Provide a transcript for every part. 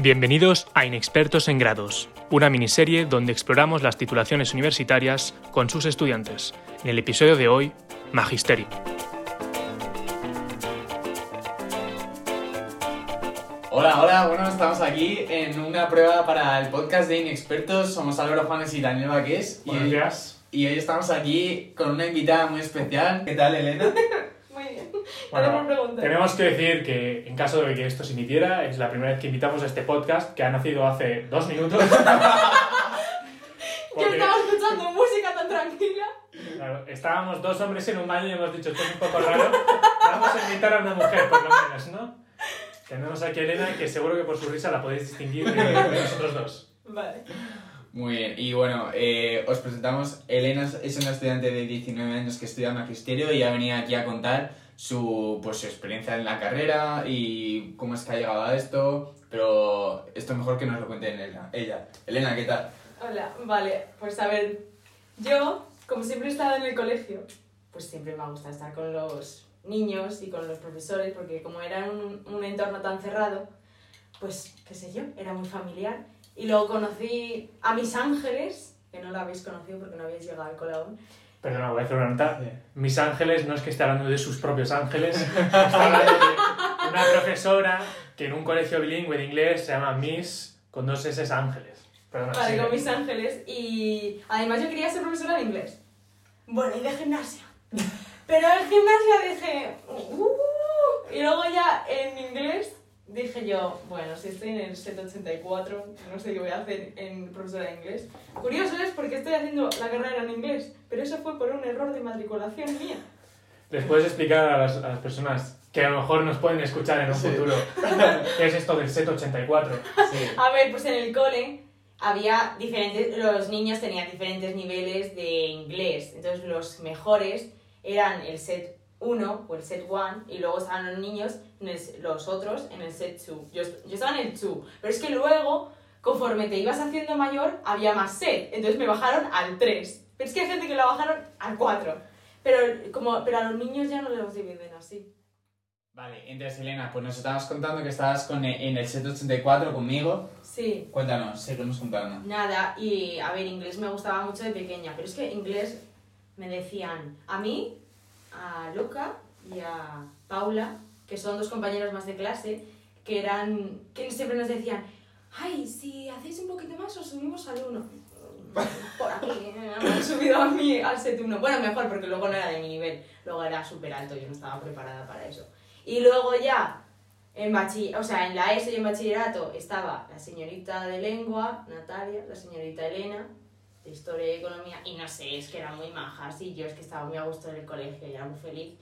Bienvenidos a Inexpertos en Grados, una miniserie donde exploramos las titulaciones universitarias con sus estudiantes. En el episodio de hoy, Magisterio. Hola, hola, bueno, estamos aquí en una prueba para el podcast de Inexpertos. Somos Álvaro Juanes y Daniel Vaqués. Y, Buenos días. y hoy estamos aquí con una invitada muy especial. ¿Qué tal, Elena? Bueno, Tenemos que decir que en caso de que esto se emitiera, es la primera vez que invitamos a este podcast, que ha nacido hace dos minutos. Yo Porque, estaba escuchando música tan tranquila. claro, estábamos dos hombres en un baño y hemos dicho, esto es un poco raro, vamos a invitar a una mujer, por lo menos, ¿no? Tenemos aquí a Elena, que seguro que por su risa la podéis distinguir de, de nosotros dos. Vale. Muy bien, y bueno, eh, os presentamos. Elena es- es una estudiante de 19 años que estudia magisterio y ha venido aquí a contar su, pues, experiencia en la carrera y cómo es que ha llegado a esto. Pero esto mejor que nos lo cuente Elena. ella. Elena, ¿qué tal? Hola, vale. Pues a ver, yo, como siempre he estado en el colegio, pues siempre me ha gustado estar con los niños y con los profesores, porque como era un, un entorno tan cerrado, pues, qué sé yo, era muy familiar. Y luego conocí a mis ángeles, que no lo habéis conocido porque no habéis llegado al cole aún. Perdona, voy a hacer una nota. Mis ángeles no es que esté hablando de sus propios ángeles, está hablando de una profesora que en un colegio bilingüe de inglés se llama Miss con dos S ángeles. Perdona, Vale, sigue. con mis ángeles. Y además yo quería ser profesora de inglés. Bueno, y de gimnasia. Pero en gimnasia dije... "Uh", y luego ya en inglés dije yo, bueno, si estoy en el 784, no sé qué voy a hacer en profesora de inglés. Curioso es porque estoy haciendo la carrera en inglés, pero eso fue por un error de matriculación mía. ¿Les puedes explicar a las, a las personas que a lo mejor nos pueden escuchar en un Sí. futuro qué es esto del set 84? Sí. A ver, pues en el cole había diferentes, los niños tenían diferentes niveles de inglés, entonces los mejores eran el set 1 o el set 1 y luego estaban los niños, el- los otros en el set 2. Yo, yo estaba en el 2, pero es que luego, conforme te ibas haciendo mayor, había más set, entonces me bajaron al 3. Pero es que hay gente que lo bajaron al 4. Pero, como, pero a los niños ya no los dividen así. Vale, entonces Elena, pues nos estabas contando que estabas con, en el 784 conmigo. Sí. Cuéntanos, seguimos contando. Nada, y a ver, inglés me gustaba mucho de pequeña, pero es que inglés me decían a mí, a Luca y a Paula, que son dos compañeros más de clase, que eran, que siempre nos decían, ay, si hacéis un poquito más os subimos al 1. Por aquí, eh, me han subido a mí al set 1. Bueno, mejor, porque luego no era de mi nivel, luego era súper alto, yo no estaba preparada para eso. Y luego ya, en o sea, en la ESO y en bachillerato estaba la señorita de lengua, Natalia, la señorita Elena, de historia y economía, y no sé, es que eran muy majas, y yo es que estaba muy a gusto en el colegio y era muy feliz.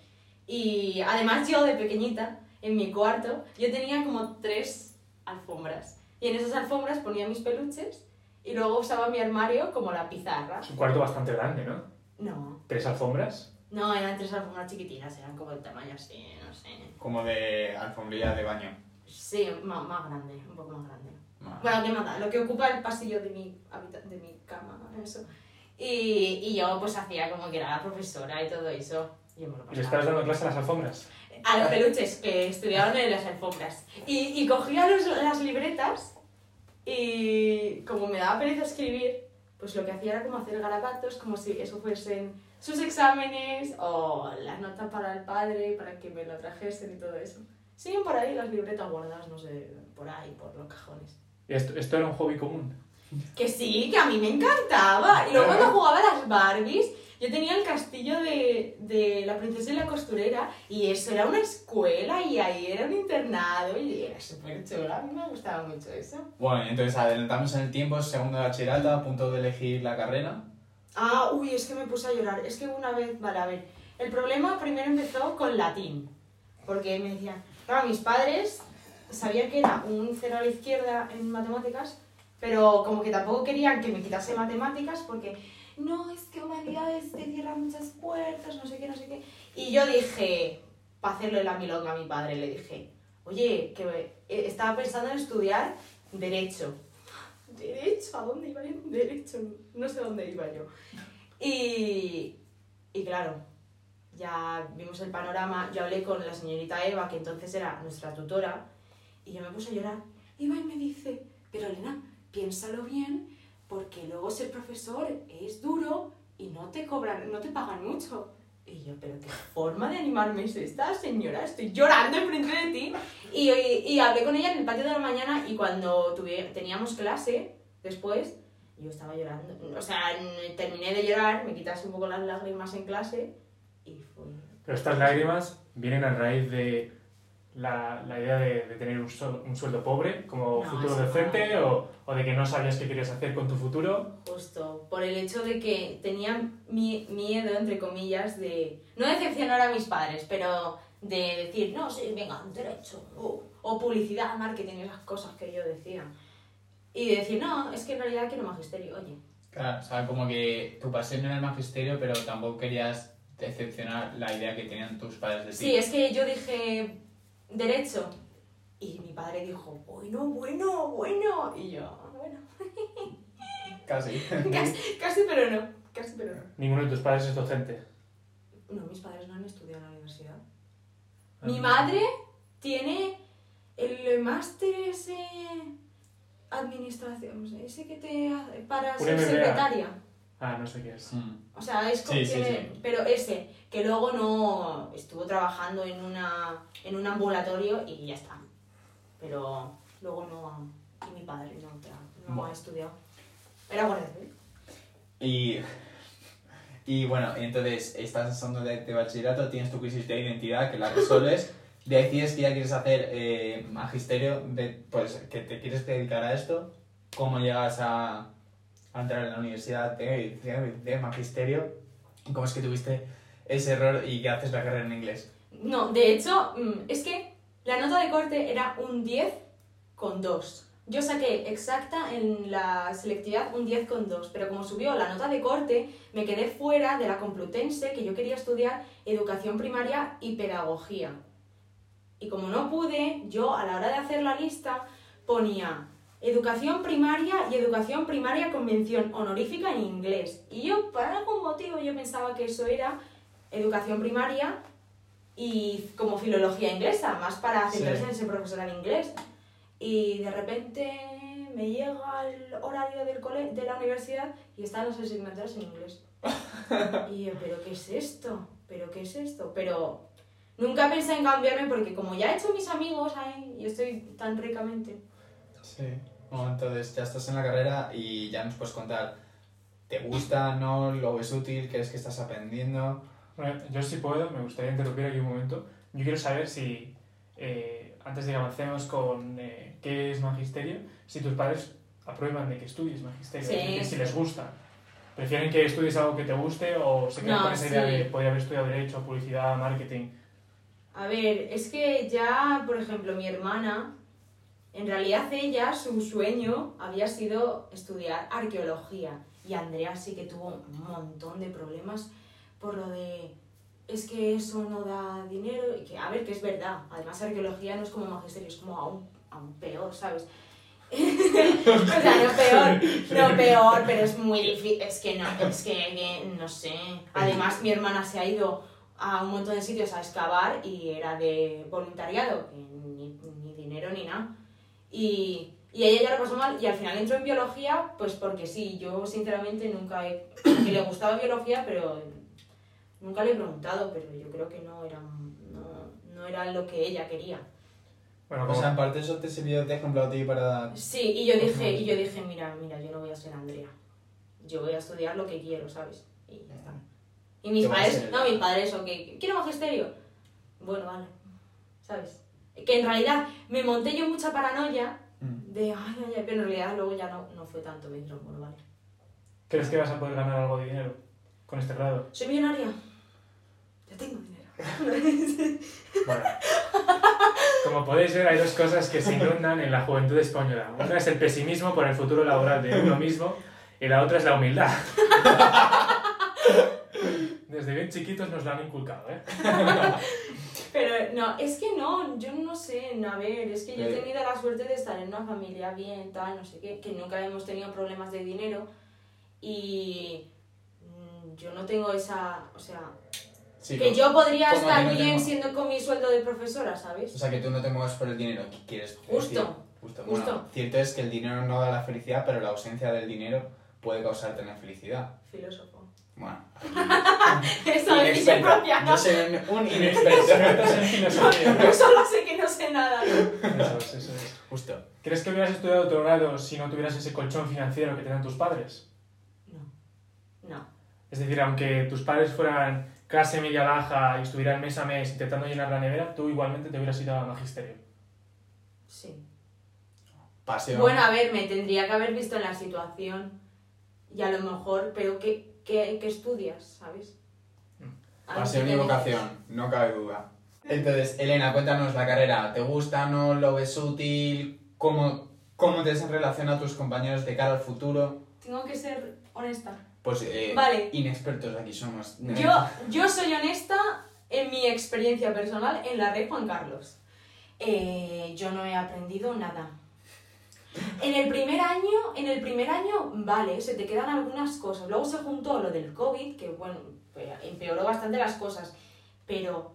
Y además yo de pequeñita, en mi cuarto, yo tenía como tres alfombras. Y en esas alfombras ponía mis peluches y luego usaba mi armario como la pizarra. Es un cuarto bastante grande, ¿no? No, Tres alfombras. no, eran tres alfombras chiquitinas, eran como de tamaño así, no sé. Como de alfombrilla de baño. Sí, más, más grande, un poco más grande. Bueno, que nada, lo que ocupa el pasillo de mi, de mi cama, eso. Y, y yo pues hacía como que era la profesora y todo eso. Y yo me lo ¿Y le estabas dando clase a las alfombras? A los peluches que estudiaban en las alfombras. Y, y cogía los- las libretas y como me daba pereza escribir, pues lo que hacía era como hacer garabatos, como si eso fuesen sus exámenes o las notas para el padre, para que me lo trajesen y todo eso. Siguen por ahí las libretas guardadas, no sé, por ahí, por los cajones. ¿Y esto, esto era un hobby común? Que sí, que a mí me encantaba. Y luego cuando jugaba a las Barbies, yo tenía el castillo de, de la princesa y la costurera y eso era una escuela y ahí era un internado y era súper chulo. A mí me gustaba mucho eso. Bueno, entonces adelantamos en el tiempo, segundo de bachillerato, a punto de elegir la carrera. Ah, uy, es que me puse a llorar. Es que una vez, vale, a ver. El problema primero empezó con latín. Porque me decían, claro, mis padres sabían que era un cero a la izquierda en matemáticas, pero como que tampoco querían que me quitase matemáticas porque no, es que humanidades te cierran muchas puertas, no sé qué, no sé qué. Y yo dije, para hacerle la milonga a mi padre, le dije, oye, que eh, estaba pensando en estudiar Derecho. ¿Derecho? ¿A dónde iba yo? Derecho, no sé dónde iba yo. Y, y claro, ya vimos el panorama, yo hablé con la señorita Eva, que entonces era nuestra tutora, y yo me puse a llorar. y va y me dice, pero Elena, piénsalo bien, porque luego ser profesor es duro y no te cobran, no te pagan mucho. Y yo, pero qué forma de animarme es esta, señora, estoy llorando enfrente de ti. Y, y, hablé con ella en el patio de la mañana y cuando tuve, teníamos clase después, yo estaba llorando. O sea, terminé de llorar, me quitaste un poco las lágrimas en clase y fue... Pero estas lágrimas vienen a raíz de la, la idea de, de tener un, sol- un sueldo pobre como No, futuro eso no. docente o, o de que no sabías qué querías hacer con tu futuro. Justo, por el hecho de que tenía mi- miedo, entre comillas, de no decepcionar a mis padres, pero de decir, no, sí, venga, derecho, o, o publicidad, marketing, esas cosas que yo decía. Y de decir, no, es que en realidad quiero magisterio, oye. Claro, o sea, como que tu pasión era el magisterio, pero tampoco querías decepcionar la idea que tenían tus padres de ti. Sí, es que yo dije, derecho. Y mi padre dijo, bueno, bueno, bueno. Y yo, "Ah, bueno, Casi. casi, casi pero no, casi pero no. Ninguno de tus padres es docente. No, mis padres no han estudiado en la universidad. Ah, Mi madre tiene el máster ese administración, ese que te hace para ser MBA. secretaria. Ah, no sé qué es. Mm. O sea, es como Sí, sí, tiene- sí. pero ese que luego no estuvo trabajando en una en un ambulatorio y ya está. Pero luego no y mi padre no, no Bueno. ha estudiado. Era guardia civil. Y, y bueno, entonces estás en segundo de, de bachillerato, tienes tu crisis de identidad que la resuelves, decides que ya quieres hacer eh, magisterio, de, pues que te quieres dedicar a esto, cómo llegas a, a entrar en la universidad de, de, magisterio, cómo es que tuviste ese error y que haces la carrera en inglés. No, de hecho, mm, es que la nota de corte era un 10 con 2. Yo saqué exacta en la selectividad un 10 con 2, pero como subió la nota de corte, me quedé fuera de la Complutense, que yo quería estudiar educación primaria y pedagogía. Y como no pude, yo a la hora de hacer la lista ponía educación primaria y educación primaria con mención honorífica en inglés. Y yo, por algún motivo, yo pensaba que eso era educación primaria y como filología inglesa, más para Sí. centrarse en ser profesora de inglés. Y de repente me llega el horario del cole de la universidad y están las asignaturas en inglés. Y yo, ¿pero qué es esto? ¿Pero qué es esto? Pero nunca pensé en cambiarme porque como ya he hecho mis amigos ahí y estoy tan ricamente. Sí. Bueno, entonces ya estás en la carrera y ya nos puedes contar, ¿te gusta, no, lo ves útil, crees que estás aprendiendo? Bueno, yo si puedo, me gustaría interrumpir aquí un momento. Yo quiero saber si, eh, antes de que avancemos con eh, qué es magisterio, si tus padres aprueban de que estudies magisterio, Sí, es decir, si les gusta. ¿Prefieren que estudies algo que te guste o se quedan No, con esa idea sí. de podría haber estudiado Derecho, Publicidad, Marketing? A ver, es que ya, por ejemplo, mi hermana, en realidad ella, su sueño había sido estudiar arqueología. Y Andrea sí que tuvo un montón de problemas por lo de, es que eso no da dinero. Y que, a ver, que es verdad. Además, arqueología no es como magisterio, es como aún, aún peor, ¿sabes? o sea, no peor, no peor, pero es muy difícil. Es que no, es que, que no sé. Además, mi hermana se ha ido a un montón de sitios a excavar y era de voluntariado, ni, ni dinero ni nada. Y, y ella ya lo pasó mal y al final entró en biología, pues porque sí, yo sinceramente nunca he... que le gustaba biología, pero nunca le he preguntado, pero yo creo que no era, no, no era lo que ella quería. Bueno, O como- sea, en parte eso te sirvió de ejemplo a ti para... Sí, y yo dije, y yo dije, mira, mira, yo no voy a ser Andrea. Yo voy a estudiar lo que quiero, ¿sabes? Y ya está. Y mis padres, no, mis padres, o que quiero magisterio. Bueno, vale. ¿Sabes? Que en realidad me monté yo mucha paranoia Mm. de, ay, ay, ay, pero en realidad luego ya no, no fue tanto. Me dijeron, bueno, vale. ¿Crees que vas a poder ganar algo de dinero con este grado? ¿Soy millonaria? Ya tengo dinero. Bueno, como podéis ver, hay dos cosas que se inundan en la juventud española. Una es el pesimismo por el futuro laboral de uno mismo y la otra es la humildad. Desde bien chiquitos nos lo han inculcado, ¿eh? Pero no, es que no, yo no sé, no, a ver, es que yo he Eh. tenido la suerte de estar en una familia bien, tal, no sé qué, que nunca hemos tenido problemas de dinero y mm, yo no tengo esa, o sea, Sí, que yo podría estar no bien mo- siendo con mi sueldo de profesora, O ¿sabes? sea, que tú no te muevas por el dinero que quieres. Justo. decir. Justo. Justo. Bueno, cierto es que el dinero no da la felicidad, pero la ausencia del dinero puede causar tener felicidad. Filósofo. Bueno, Esa inexperto. propia, Yo ¿no? soy un, un inexperto. Expertos en filosofía. Yo solo sé que no sé nada. Eso es, eso es. Justo. ¿Crees que hubieras estudiado doctorado si no tuvieras ese colchón financiero que tenían tus padres? No. No. Es decir, aunque tus padres fueran clase media baja y estuvieran mes a mes intentando llenar la nevera, tú igualmente te hubieras ido a magisterio. Sí. Pasión. Bueno, a ver, me tendría que haber visto en la situación y a lo mejor, pero ¿qué, qué, qué estudias, sabes? Lo Pasión que y vocación, no cabe duda. Entonces, Elena, cuéntanos la carrera. ¿Te gusta? ¿No lo ves útil? ¿Cómo, cómo te relaciona a tus compañeros de cara al futuro? Tengo que ser honesta. Pues eh, Vale. inexpertos aquí somos. Yo, yo soy honesta en mi experiencia personal en la red Juan Carlos. Eh, yo no he aprendido nada. En el primer año, en el primer año, vale, se te quedan algunas cosas. Luego se juntó lo del COVID, que bueno, empeoró bastante las cosas. Pero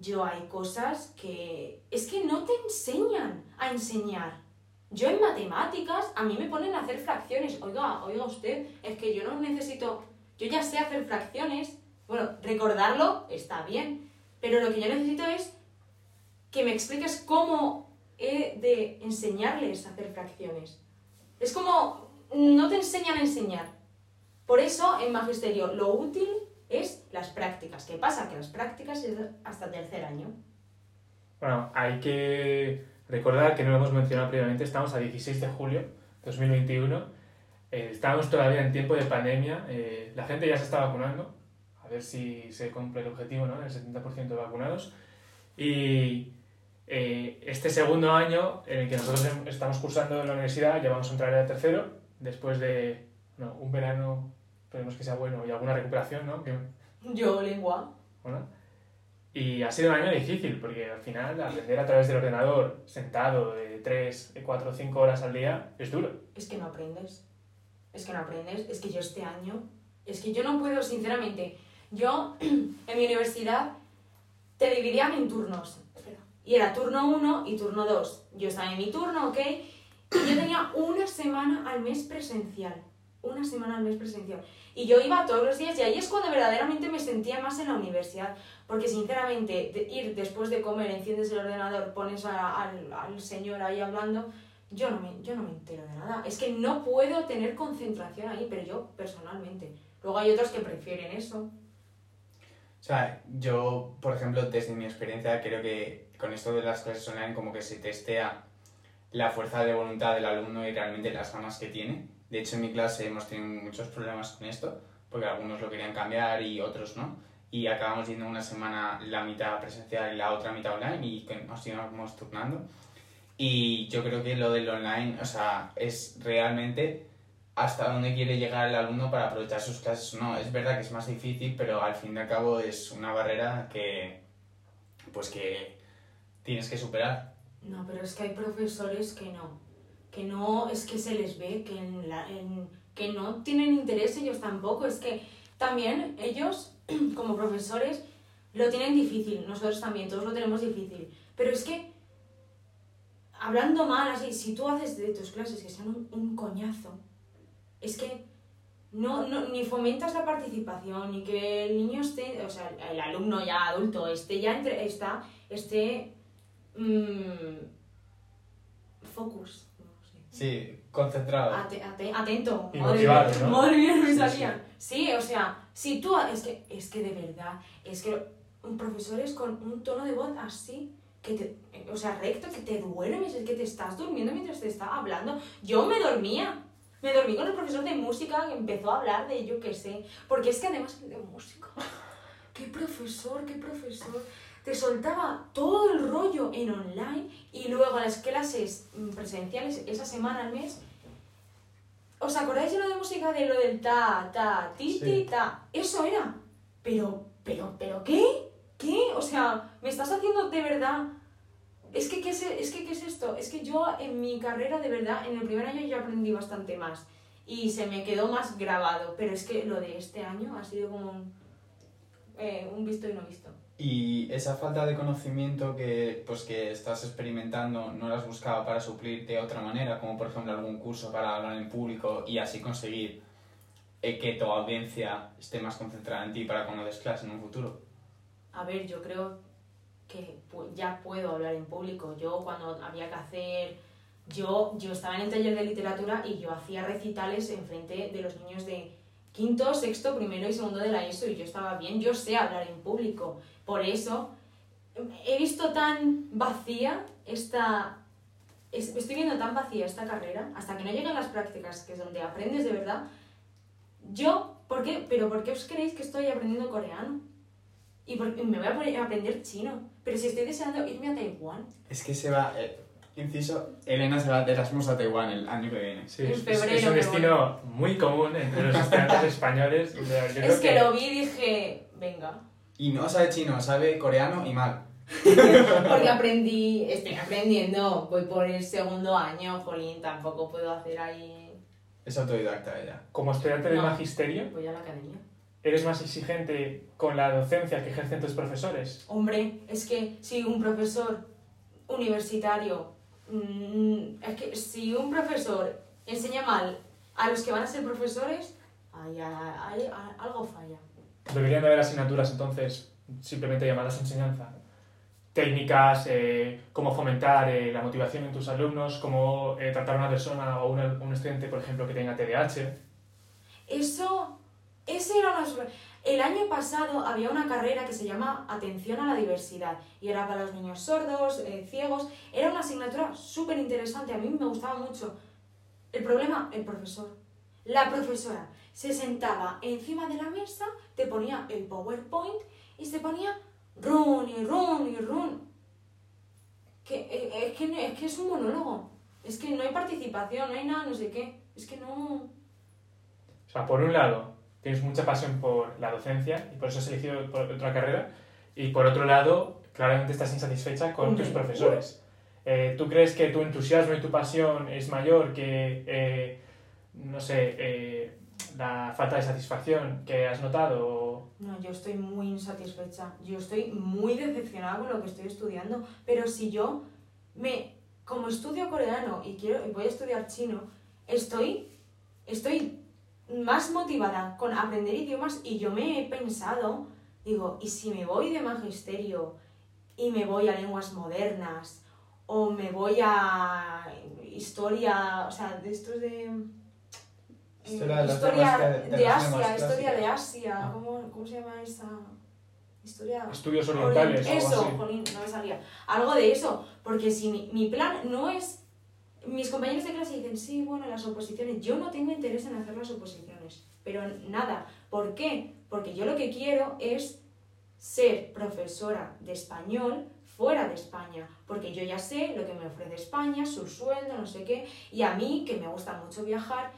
yo hay cosas que es que no te enseñan a enseñar. Yo en matemáticas, a mí me ponen a hacer fracciones. Oiga, oiga usted, es que yo no necesito, yo ya sé hacer fracciones. Bueno, recordarlo está bien, pero lo que yo necesito es que me expliques cómo he de enseñarles a hacer fracciones. Es como, no te enseñan a enseñar. Por eso, en magisterio, lo útil es las prácticas. ¿Qué pasa? Que las prácticas es hasta tercer año. Bueno, hay que recordar que no lo hemos mencionado previamente, estamos a 16 de julio de 2021, eh, estamos todavía en tiempo de pandemia, eh, la gente ya se está vacunando, a ver si se cumple el objetivo, ¿no? El 70% de vacunados. Y eh, este segundo año en el que nosotros em- estamos cursando en la universidad, ya vamos a entrar a tercero, después de bueno, un verano, esperemos que sea bueno, y alguna recuperación, ¿no? Que- Yo, lengua. bueno, y ha sido un año difícil porque al final aprender a través del ordenador sentado de 3, 4 o 5 horas al día es duro. Es que no aprendes. Es que no aprendes. Es que yo este año. Es que yo no puedo, sinceramente. Yo, en mi universidad, te dividían en turnos. Y era turno 1 y turno 2. Yo estaba en mi turno, ¿ok? Y yo tenía una semana al mes presencial. Una semana al mes presencial. Y yo iba todos los días y ahí es cuando verdaderamente me sentía más en la universidad. Porque sinceramente, ir después de comer, enciendes el ordenador, pones al, al señor ahí hablando, yo no, me, yo no me entero de nada. Es que no puedo tener concentración ahí, pero yo personalmente. Luego hay otros que prefieren eso. O sea, yo, por ejemplo, desde mi experiencia, creo que con esto de las clases online como que se testea la fuerza de voluntad del alumno y realmente las ganas que tiene. De hecho, en mi clase hemos tenido muchos problemas con esto, porque algunos lo querían cambiar y otros no. Y acabamos yendo una semana la mitad presencial y la otra mitad online y nos íbamos turnando. Y yo creo que lo del online, o sea, es realmente hasta dónde quiere llegar el alumno para aprovechar sus clases no. Es verdad que es más difícil, pero al fin y al cabo es una barrera que, pues que tienes que superar. No, pero es que hay profesores que no. Que no, es que se les ve que, en la, en- que no tienen interés ellos tampoco. Es que también ellos, como profesores, lo tienen difícil. Nosotros también, todos lo tenemos difícil. Pero es que, hablando mal así, si tú haces de tus clases que sean un, un coñazo, es que no, no, ni fomentas la participación, ni que el niño esté, o sea, el alumno ya adulto esté ya entre, está, esté mm, focus. Sí, concentrado. Ate- ate- atento. Y madre motivado, mía, ¿no? Madre mía, me Sí. Sí, o sea, si tú, es que, es que de verdad, es que un profesor es con un tono de voz así, que te, o sea, recto, que te duermes, es que te estás durmiendo mientras te está hablando. Yo me dormía. Me dormí con el profesor de música que empezó a hablar de yo qué sé. Porque es que además de música, qué profesor, qué profesor. Te soltaba todo el rollo en online y luego las clases mm, presenciales esa semana al mes. ¿Os acordáis de lo de música de lo del ta, ta, ti, ti, Sí. ta? Eso era. Pero, pero, pero, ¿qué? ¿Qué? O sea, me estás haciendo de verdad. Es que, ¿qué es, es que, ¿qué es esto? Es que yo en mi carrera, de verdad, en el primer año yo aprendí bastante más. Y se me quedó más grabado. Pero es que lo de este año ha sido como un, eh, un visto y no visto. Y esa falta de conocimiento que, pues, que estás experimentando no la has buscado para suplir de otra manera, como por ejemplo algún curso para hablar en público y así conseguir eh, que tu audiencia esté más concentrada en ti para cuando des clase en un futuro. A ver, yo creo que ya puedo hablar en público. Yo cuando había que hacer... Yo, yo estaba en el taller de literatura y yo hacía recitales en frente de los niños de quinto, sexto, primero y segundo de la ESO y yo estaba bien, yo sé hablar en público. Por eso he visto tan vacía esta... es- Estoy viendo tan vacía esta carrera hasta que no llegan las prácticas, que es donde aprendes de verdad. Yo, ¿por qué? ¿Pero por qué os creéis que estoy aprendiendo coreano? Y por- me voy a poner a aprender chino. Pero si estoy deseando irme a Taiwán. Es que se va, eh, inciso, Elena se va de Erasmus a Taiwán el año que viene. Sí, En es, es- febrero es un destino muy común entre los estudiantes españoles. Es que lo vi y dije, venga. Y no sabe chino, sabe coreano y mal. Porque aprendí, estoy aprendiendo. Voy por el segundo año, jolín, tampoco puedo hacer ahí. Es autodidacta ella. Como estudiante de No. magisterio, Voy a la academia. ¿eres más exigente con la docencia que ejercen tus profesores? Hombre, es que si un profesor universitario. mm, es que si un profesor enseña mal a los que van a ser profesores, hay, hay- hay- algo falla. Deberían de haber asignaturas entonces simplemente llamadas enseñanza. Técnicas, eh, cómo fomentar eh, la motivación en tus alumnos, cómo eh, tratar a una persona o una- un estudiante, por ejemplo, que tenga TDAH. Eso, ese era una... El año pasado había una carrera que se llama Atención a la Diversidad y era para los niños sordos, eh, ciegos. Era una asignatura súper interesante, a mí me gustaba mucho. El problema, el profesor. La profesora se sentaba encima de la mesa, te ponía el PowerPoint y se ponía run y run y run. Que, eh, es, que, es que es un monólogo. Es que no hay participación, no hay nada, no sé qué. Es que no... O sea, por un lado, tienes mucha pasión por la docencia y por eso has elegido por- otra carrera. Y por otro lado, claramente estás insatisfecha con tus profesores. Eh, ¿Tú crees que tu entusiasmo y tu pasión es mayor que, eh, no sé, eh, la falta de satisfacción que has notado? No, yo estoy muy insatisfecha. Yo estoy muy decepcionada con lo que estoy estudiando. Pero si yo me, como estudio coreano y quiero y voy a estudiar chino, estoy, estoy más motivada con aprender idiomas y yo me he pensado, digo, ¿y si me voy de magisterio y me voy a lenguas modernas o me voy a historia, o sea, de estos de Historia de historia Asia, historia de. Asia, Ah. ¿cómo, cómo se llama esa historia? Estudios orientales o algo Eso, así. jolín, no me salía. Algo de eso, porque si mi, mi plan no es... Mis compañeros de clase dicen, sí, bueno, las oposiciones, yo no tengo interés en hacer las oposiciones, pero nada. ¿Por qué? Porque yo lo que quiero es ser profesora de español fuera de España, porque yo ya sé lo que me ofrece España, su sueldo, no sé qué, y a mí, que me gusta mucho viajar,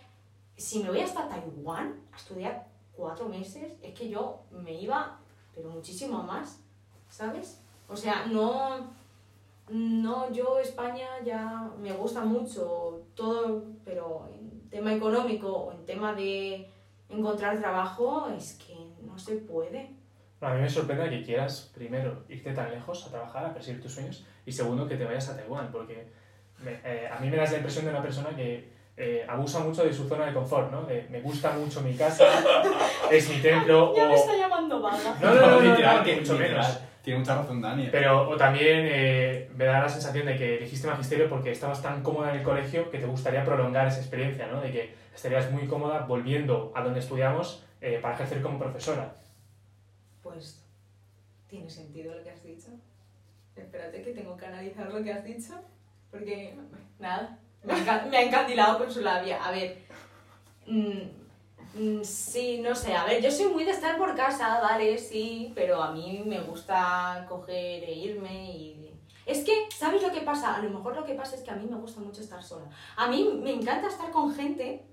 si me voy hasta Taiwán a estudiar cuatro meses, es que yo me iba, pero muchísimo más, ¿sabes? O sea, no, no, yo España ya me gusta mucho todo, pero en tema económico o en tema de encontrar trabajo es que no se puede. A mí me sorprende que quieras, primero, irte tan lejos a trabajar, a perseguir tus sueños, y segundo, que te vayas a Taiwán, porque eh, a mí me das la impresión de una persona que eh, abusa mucho de su zona de confort, ¿no? De me gusta mucho mi casa, es mi templo, Ya me o... está llamando vaga. No, no, no, no, no, literal, ni que mucho literal. menos. Tiene mucha razón Dani. Pero o también eh, me da la sensación de que elegiste magisterio porque estabas tan cómoda en el colegio que te gustaría prolongar esa experiencia, ¿no? De que estarías muy cómoda volviendo a donde estudiamos eh, para ejercer como profesora. Pues, ¿tiene sentido lo que has dicho? Espérate que tengo que analizar lo que has dicho, porque, nada, me ha, encandilado con su labia. A ver, mm, mm, sí, no sé, a ver, yo soy muy de estar por casa, vale, sí, pero a mí me gusta coger e irme y... Es que, ¿sabes lo que pasa? A lo mejor lo que pasa es que a mí me gusta mucho estar sola. A mí me encanta estar con gente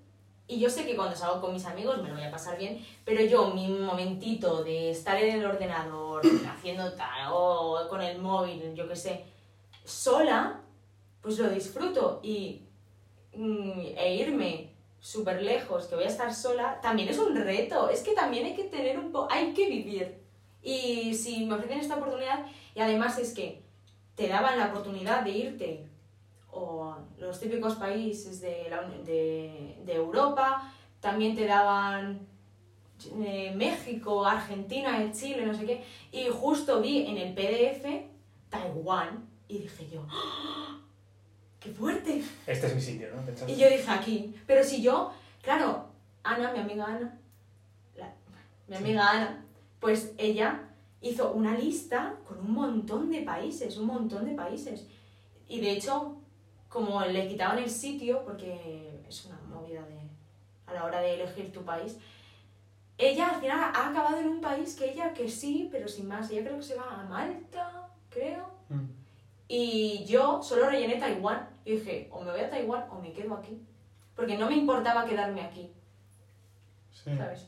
y yo sé que cuando salgo con mis amigos me lo voy a pasar bien, pero yo, mi momentito de estar en el ordenador, haciendo tal, o con el móvil, yo qué sé, sola, pues lo disfruto. Y mm, e irme súper lejos, que voy a estar sola, también es un reto. Es que también hay que tener un poco, hay que vivir. Y si me ofrecen esta oportunidad, y además es que te daban la oportunidad de irte o los típicos países de, la, de, de Europa, también te daban eh, México, Argentina, Chile, no sé qué, y justo vi en el PDF Taiwán y dije yo, ¡Ah! ¡Qué fuerte! Este es mi sitio, ¿no? Pensaste. Y yo dije aquí, pero si yo, claro, Ana, mi amiga Ana, la- mi amiga Ana, pues ella hizo una lista con un montón de países, un montón de países. Y de hecho, como le quitaban el sitio, porque es una movida de, a la hora de elegir tu país, ella al final ha acabado en un país que ella que sí, pero sin más. Ella creo que se va a Malta, creo. Mm. Y yo solo rellené Taiwán. Y dije, o me voy a Taiwán o me quedo aquí. Porque no me importaba quedarme aquí, Sí. ¿sabes?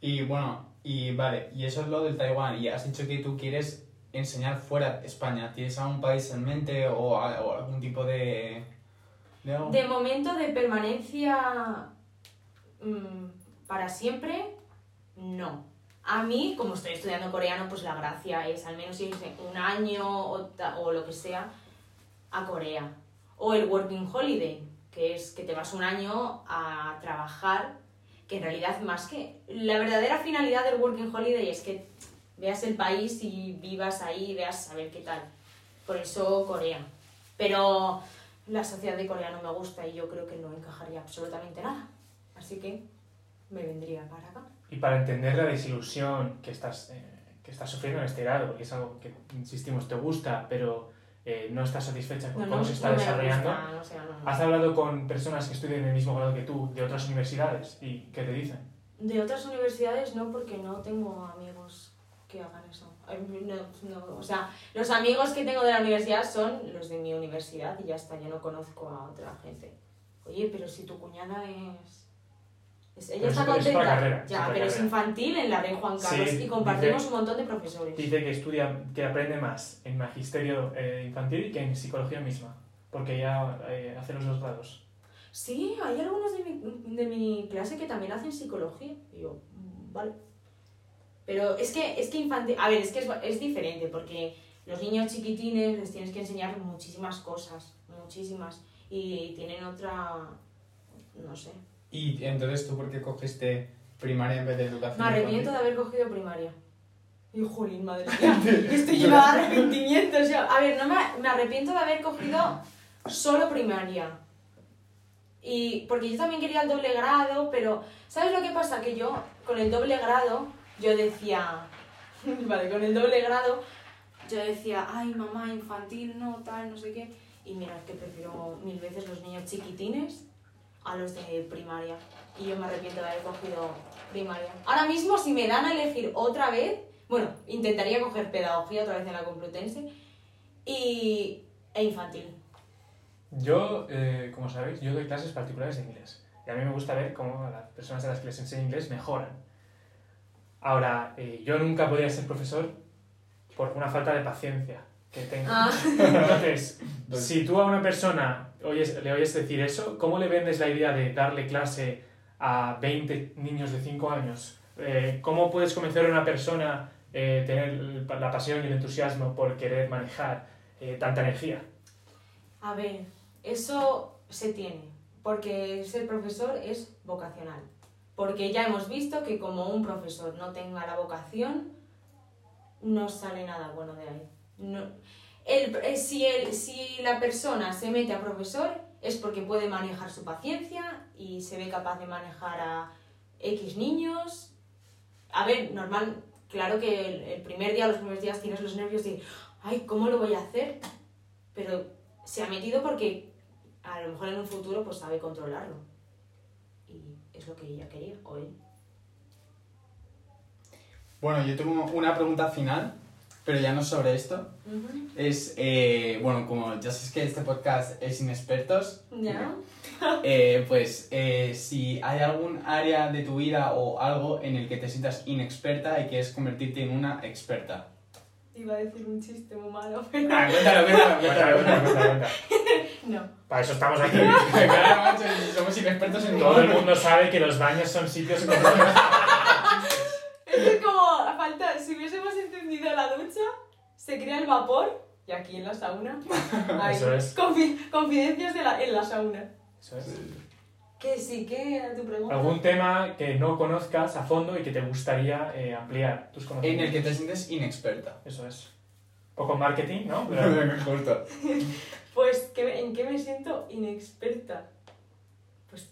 Y bueno, y vale, y eso es lo del Taiwán. Y has dicho que tú quieres enseñar fuera de España. ¿Tienes algún país en mente o, a- o algún tipo de, de algo? De momento de permanencia mm, para siempre, no. A mí, como estoy estudiando coreano, pues la gracia es al menos irse un año o, o lo que sea a Corea. O el Working Holiday, que es que te vas un año a trabajar, que en realidad más que... La verdadera finalidad del Working Holiday es que veas el país y vivas ahí, veas a ver qué tal. Por eso Corea. Pero la sociedad de Corea no me gusta y yo creo que no encajaría absolutamente nada. Así que me vendría para acá. Y para entender la desilusión que estás, eh, que estás sufriendo en este grado, porque es algo que, insistimos, te gusta, pero eh, no estás satisfecha con No, cómo no, se está no desarrollando. gusta, no, no. ¿Has hablado con personas que estudian en el mismo grado que tú, de otras universidades, y qué te dicen? De otras universidades no, porque no tengo amigos que hagan eso. No, no, o sea, los amigos que tengo de la universidad son los de mi universidad y ya está, yo no conozco a otra gente. Oye, pero si tu cuñada es... es- ella Pero está es- es contenta. otra carrera, es ya, pero es carrera. infantil en la Rey Juan Carlos Sí, y compartimos dice- un montón de profesores. Dice que estudia, que aprende más en magisterio eh, infantil que en psicología misma, porque ya eh, hace los dos grados. Sí, hay algunos de mi, de mi clase que también hacen psicología. Y yo, mm, vale. Pero es que, es que infantil... A ver, es que es, es diferente porque los niños chiquitines les tienes que enseñar muchísimas cosas, muchísimas. Y tienen otra... no sé. Y entonces tú, ¿por qué cogiste primaria en vez de educación? Me arrepiento de haber cogido primaria. Y jolín, madre mía, estoy llena de arrepentimientos. ya. A ver, no me, me arrepiento de haber cogido solo primaria. Y porque yo también quería el doble grado, pero ¿sabes lo que pasa? Que yo con el doble grado, yo decía, vale, con el doble grado, yo decía, ay mamá, infantil, no, tal, no sé qué. Y mira, es que prefiero mil veces los niños chiquitines a los de primaria. Y yo me arrepiento de haber cogido primaria. Ahora mismo, si me dan a elegir otra vez, bueno, intentaría coger pedagogía otra vez en la Complutense y, e infantil. Yo, eh, como sabéis, yo doy clases particulares de inglés. Y a mí me gusta ver cómo las personas a las que les enseño inglés mejoran. Ahora, eh, yo nunca podría ser profesor por una falta de paciencia que tengo. Ah. Entonces, si tú a una persona oyes- le oyes decir eso, ¿cómo le vendes la idea de darle clase a 20 niños de 5 años? Eh, ¿Cómo puedes convencer a una persona eh, tener la pasión y el entusiasmo por querer manejar eh, tanta energía? A ver, eso se tiene, porque ser profesor es vocacional. Porque ya hemos visto que como un profesor no tenga la vocación, no sale nada bueno de ahí. No, el, eh, si, el, si la persona se mete a profesor es porque puede manejar su paciencia y se ve capaz de manejar a X niños. A ver, normal, claro que el, primer día, los primeros días tienes los nervios de, ay, ¿cómo lo voy a hacer? Pero se ha metido porque a lo mejor en un futuro pues sabe controlarlo. Y es lo que ella quería, o él. Bueno, yo tengo una pregunta final, pero ya no sobre esto. Es, eh, bueno, como ya sabes que este podcast es sin expertos, ¿Ya? eh, pues eh, si hay algún área de tu vida o algo en el que te sientas inexperta y quieres convertirte en una experta. Iba a decir un chiste muy malo, pero... Ah, cuéntalo, cuéntalo, cuenta, cuenta, cuenta. No. Para eso estamos aquí. Claro, macho, somos inexpertos en Todo el mundo sabe que los baños son sitios como falta, si hubiésemos encendido la ducha, se crea el vapor y aquí en la sauna. hay Eso es. confi- confidencias de la, en la sauna. Eso es. Que sí, que era tu pregunta. ¿Algún tema que no conozcas a fondo y que te gustaría eh, ampliar tus En conocimientos? el que te sientes inexperta. Eso es. Poco marketing, ¿no? Pero-. Pues, ¿qué- ¿en qué me siento inexperta? Pues,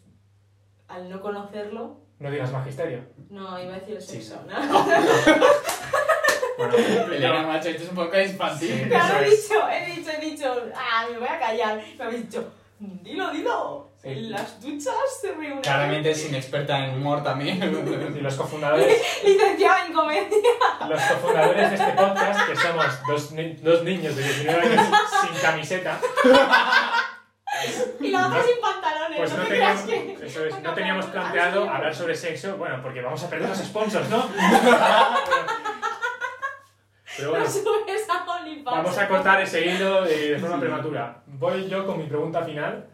al no conocerlo, no digas magisterio. no iba a decir el Sí. sexo, ¿no? Bueno, Elena, macho, esto es un poco infantil. Sí. Claro, he dicho, he dicho, he dicho, ah, me voy a callar. Me habéis dicho, dilo, dilo. Sí. En las duchas se reúnen. Claramente es inexperta en humor también. y los cofundadores, Licenciada en comedia. los cofundadores de este podcast, que somos dos, ni- dos niños de 19 años sin camiseta, Y la otra sin pantalones. pues no teníamos, que... eso es, no teníamos planteado así. hablar sobre sexo, bueno, porque vamos a perder los sponsors, ¿no? Pero bueno, vamos a cortar ese hilo de forma prematura. Voy yo con mi pregunta final.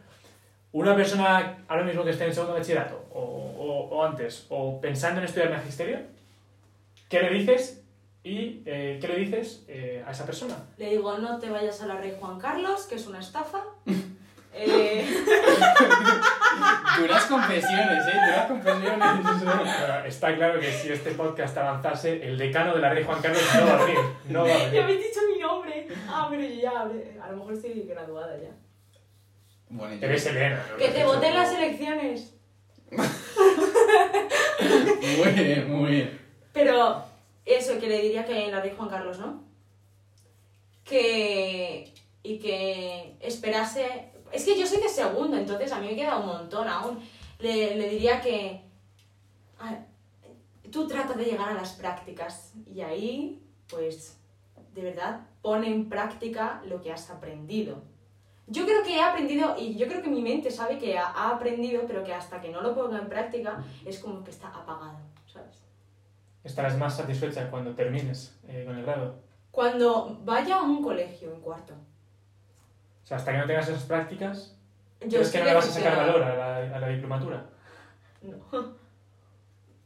Una persona ahora mismo que esté en segundo bachillerato, o, o- o antes, o pensando en estudiar magisterio, ¿qué le dices y eh, qué le dices eh, a esa persona? Le digo, no te vayas a la Rey Juan Carlos, que es una estafa. eh, Duras confesiones, ¿eh? Duras confesiones. Está claro que si este podcast avanzase, el decano de la Rey Juan Carlos no va a venir. No va a ya venir. habéis dicho mi nombre. Ah, pero yo ya, habré- a lo mejor estoy graduada ya. Bueno, yo... Eres Elena. ¿no? Que te voten las elecciones. Muy bien, muy bien. Pero eso, que le diría que la Rey Juan Carlos, ¿no? Que. Y que esperase. Es que yo soy de segundo, entonces a mí me queda un montón aún. Le, le diría que. ah, Tú trata de llegar a las prácticas y ahí, pues, de verdad, pone en práctica lo que has aprendido. Yo creo que he aprendido, y yo creo que mi mente sabe que ha, ha aprendido, pero que hasta que no lo ponga en práctica es como que está apagado, ¿sabes? Estarás más satisfecha cuando termines eh, con el grado. Cuando vaya a un colegio en cuarto. O sea, hasta que no tengas esas prácticas, Yo ¿crees que no le vas a sacar valor a la, a la diplomatura? No.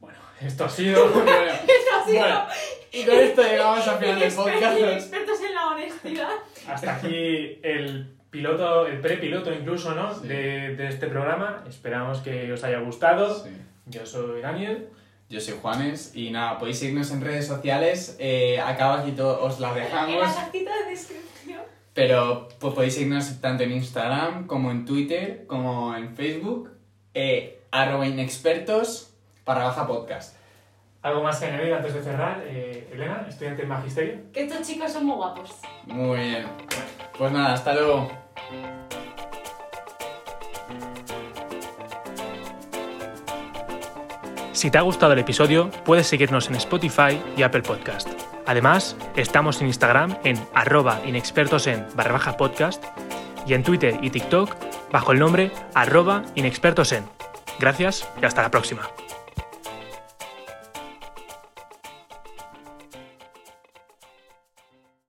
Bueno, esto ha sido... Bueno, Eso ha sido bueno, y con esto llegamos al final del podcast. expertos en la honestidad. Hasta aquí el piloto, el prepiloto incluso, ¿no? Sí. De, de este programa. Esperamos que os haya gustado. Sí. Yo soy Daniel. Yo soy Juanes y nada, podéis seguirnos en redes sociales. Eh, acá abajito os la En dejamos. la cajita de descripción. Pero pues, podéis seguirnos tanto en Instagram como en Twitter como en Facebook. Eh, arroba inexpertos para baja podcast. ¿Algo más que añadir antes de cerrar? Eh, Elena, estudiante en magisterio. Que estos chicos son muy guapos. Muy bien. Pues nada, hasta luego. Si te ha gustado el episodio, puedes seguirnos en Spotify y Apple Podcast. Además, estamos en Instagram en arroba inexpertosen barra baja podcast y en Twitter y TikTok bajo el nombre arroba inexpertosen. Gracias y hasta la próxima.